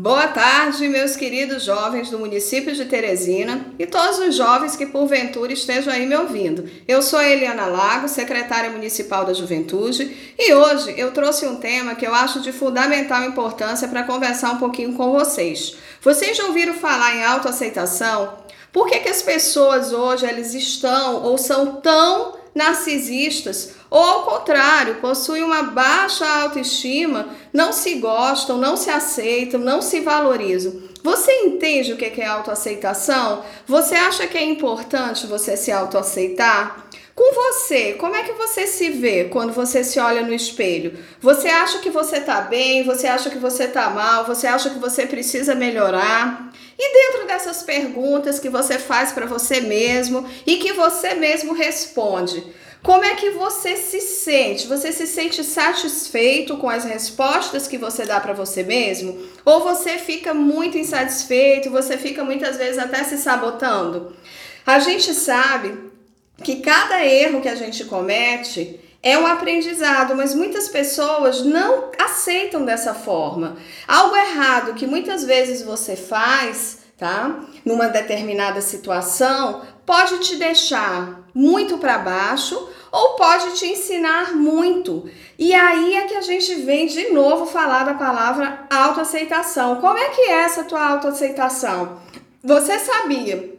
Boa tarde, meus queridos jovens do município de Teresina e todos os jovens que porventura estejam aí me ouvindo. Eu sou Eliana Lago, secretária municipal da Juventude, e hoje eu trouxe um tema que eu acho de fundamental importância para conversar um pouquinho com vocês. Vocês já ouviram falar em autoaceitação? Por que, que as pessoas hoje eles estão ou são tão narcisistas ou ao contrário, possuem uma baixa autoestima, não se gostam, não se aceitam, não se valorizam. Você entende o que é autoaceitação? Você acha que é importante você se autoaceitar? Com você, como é que você se vê quando você se olha no espelho? Você acha que você tá bem? Você acha que você tá mal? Você acha que você precisa melhorar? E dentro dessas perguntas que você faz para você mesmo e que você mesmo responde, como é que você se sente? Você se sente satisfeito com as respostas que você dá para você mesmo? Ou você fica muito insatisfeito, você fica muitas vezes até se sabotando? A gente sabe que cada erro que a gente comete é um aprendizado, mas muitas pessoas não aceitam dessa forma. Algo errado que muitas vezes você faz, tá? Numa determinada situação, pode te deixar muito para baixo ou pode te ensinar muito. E aí é que a gente vem de novo falar da palavra autoaceitação. Como é que é essa tua autoaceitação? Você sabia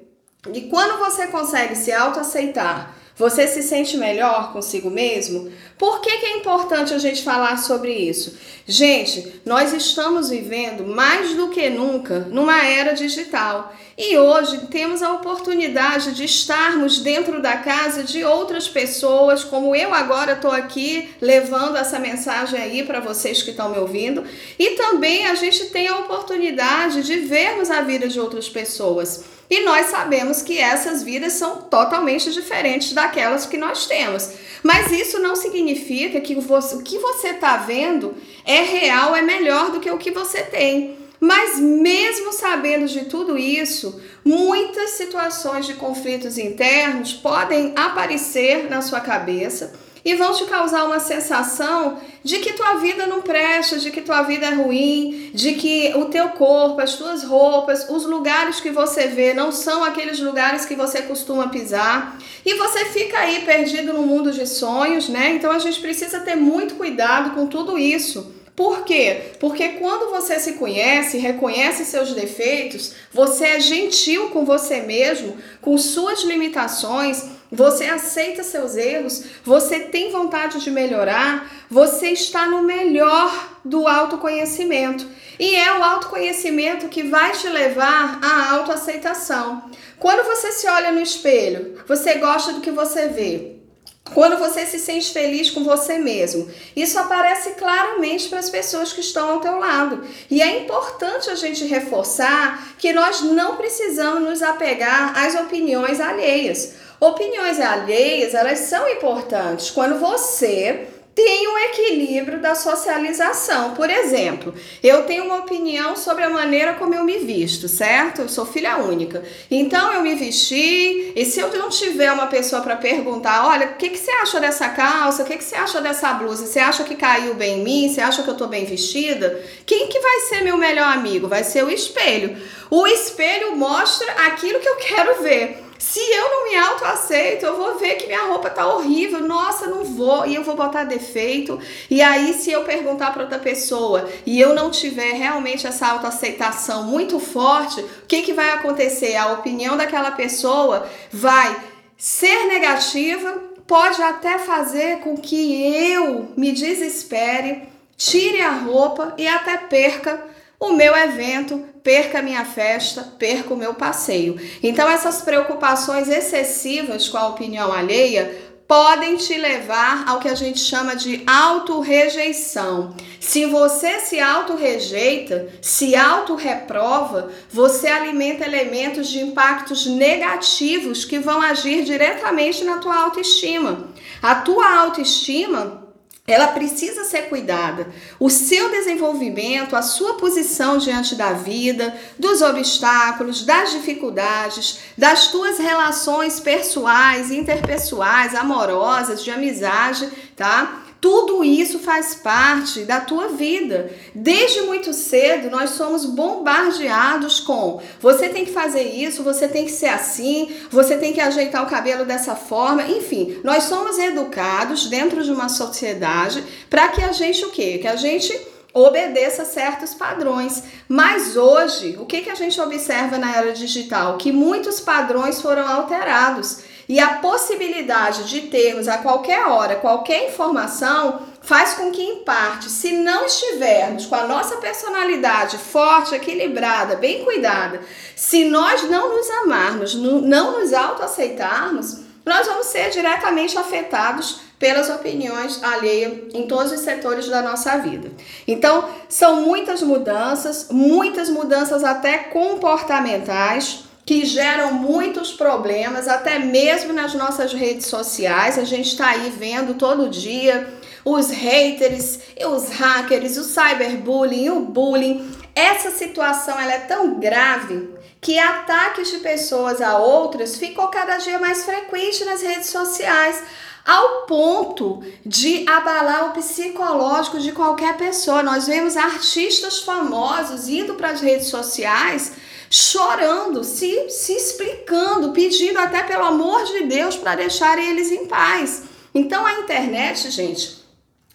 que quando você consegue se autoaceitar, você se sente melhor consigo mesmo? Por que, que é importante a gente falar sobre isso? Gente, nós estamos vivendo mais do que nunca numa era digital e hoje temos a oportunidade de estarmos dentro da casa de outras pessoas, como eu agora estou aqui levando essa mensagem aí para vocês que estão me ouvindo, e também a gente tem a oportunidade de vermos a vida de outras pessoas. E nós sabemos que essas vidas são totalmente diferentes daquelas que nós temos. Mas isso não significa que você, o que você está vendo é real, é melhor do que o que você tem. Mas mesmo sabendo de tudo isso, muitas situações de conflitos internos podem aparecer na sua cabeça e vão te causar uma sensação de que tua vida não presta, de que tua vida é ruim, de que o teu corpo, as tuas roupas, os lugares que você vê não são aqueles lugares que você costuma pisar. E você fica aí perdido no mundo de sonhos, né? Então a gente precisa ter muito cuidado com tudo isso. Por quê? Porque quando você se conhece, reconhece seus defeitos, você é gentil com você mesmo, com suas limitações, você aceita seus erros, você tem vontade de melhorar, você está no melhor do autoconhecimento. E é o autoconhecimento que vai te levar à autoaceitação. Quando você se olha no espelho, você gosta do que você vê. Quando você se sente feliz com você mesmo, isso aparece claramente para as pessoas que estão ao teu lado. E é importante a gente reforçar que nós não precisamos nos apegar às opiniões alheias. Opiniões alheias, elas são importantes quando você tem um equilíbrio da socialização. Por exemplo, eu tenho uma opinião sobre a maneira como eu me visto, certo? Eu sou filha única. Então eu me vesti, e se eu não tiver uma pessoa para perguntar, olha, o que, que você acha dessa calça? O que, que você acha dessa blusa? Você acha que caiu bem em mim? Você acha que eu tô bem vestida? Quem que vai ser meu melhor amigo? Vai ser o espelho. O espelho mostra aquilo que eu quero ver. Se eu não me autoaceito, eu vou ver que minha roupa tá horrível. Nossa, não vou. E eu vou botar defeito. E aí, se eu perguntar para outra pessoa e eu não tiver realmente essa autoaceitação muito forte, o que, que vai acontecer? A opinião daquela pessoa vai ser negativa, pode até fazer com que eu me desespere, tire a roupa e até perca o meu evento, perca a minha festa, perca o meu passeio. Então, essas preocupações excessivas com a opinião alheia podem te levar ao que a gente chama de autorrejeição. Se você se autorrejeita, se autorreprova, você alimenta elementos de impactos negativos que vão agir diretamente na tua autoestima. A tua autoestima ela precisa ser cuidada. O seu desenvolvimento, a sua posição diante da vida, dos obstáculos, das dificuldades, das tuas relações pessoais, interpessoais, amorosas, de amizade, tá? Tudo isso faz parte da tua vida. Desde muito cedo, nós somos bombardeados com você tem que fazer isso, você tem que ser assim, você tem que ajeitar o cabelo dessa forma. Enfim, nós somos educados dentro de uma sociedade para que a gente o quê? Que a gente obedeça certos padrões. Mas hoje, o que, que a gente observa na era digital? Que muitos padrões foram alterados. E a possibilidade de termos a qualquer hora qualquer informação faz com que, em parte, se não estivermos com a nossa personalidade forte, equilibrada, bem cuidada, se nós não nos amarmos, não nos autoaceitarmos, nós vamos ser diretamente afetados pelas opiniões alheias em todos os setores da nossa vida. Então, são muitas mudanças, muitas mudanças até comportamentais que geram muitos problemas, até mesmo nas nossas redes sociais. A gente está aí vendo todo dia os haters, os hackers, o cyberbullying, o bullying. Essa situação ela é tão grave que ataques de pessoas a outras ficou cada dia mais frequente nas redes sociais ao ponto de abalar o psicológico de qualquer pessoa. Nós vemos artistas famosos indo para as redes sociais chorando, se, se explicando, pedindo até pelo amor de Deus para deixarem eles em paz. Então a internet, gente,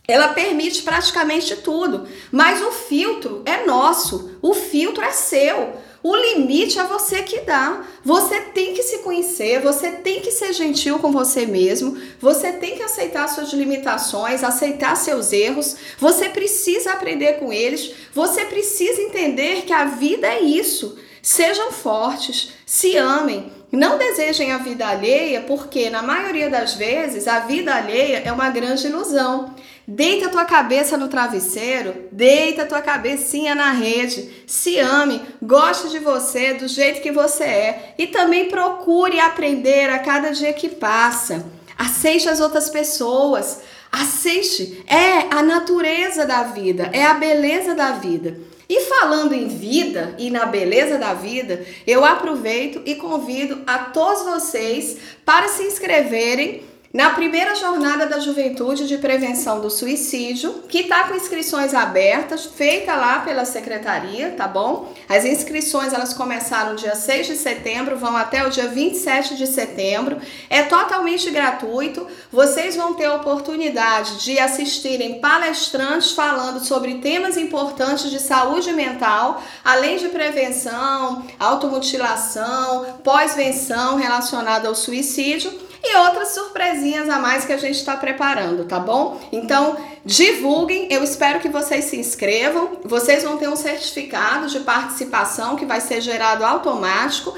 ela permite praticamente tudo, mas o filtro é nosso, o filtro é seu. O limite é você que dá. Você tem que se conhecer, você tem que ser gentil com você mesmo, você tem que aceitar suas limitações, aceitar seus erros, você precisa aprender com eles, você precisa entender que a vida é isso. Sejam fortes, se amem, não desejem a vida alheia, porque na maioria das vezes a vida alheia é uma grande ilusão. Deita tua cabeça no travesseiro, deita tua cabecinha na rede, se ame, goste de você do jeito que você é e também procure aprender a cada dia que passa. Aceite as outras pessoas, aceite, é a natureza da vida, é a beleza da vida. E falando em vida e na beleza da vida, eu aproveito e convido a todos vocês para se inscreverem na primeira jornada da juventude de prevenção do suicídio, que está com inscrições abertas, feita lá pela secretaria, tá bom? As inscrições elas começaram dia 6 de setembro, vão até o dia 27 de setembro. É totalmente gratuito. Vocês vão ter a oportunidade de assistirem palestrantes falando sobre temas importantes de saúde mental, além de prevenção, automutilação, pós-venção relacionada ao suicídio e outras surpresinhas a mais que a gente está preparando, tá bom? Então, divulguem, eu espero que vocês se inscrevam. Vocês vão ter um certificado de participação que vai ser gerado automático.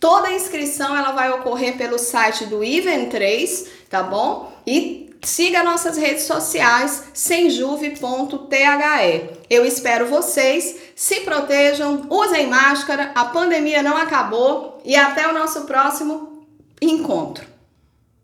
Toda a inscrição ela vai ocorrer pelo site do Even3, tá bom? E siga nossas redes sociais semjuve.the. Eu espero vocês, se protejam, usem máscara, a pandemia não acabou e até o nosso próximo encontro.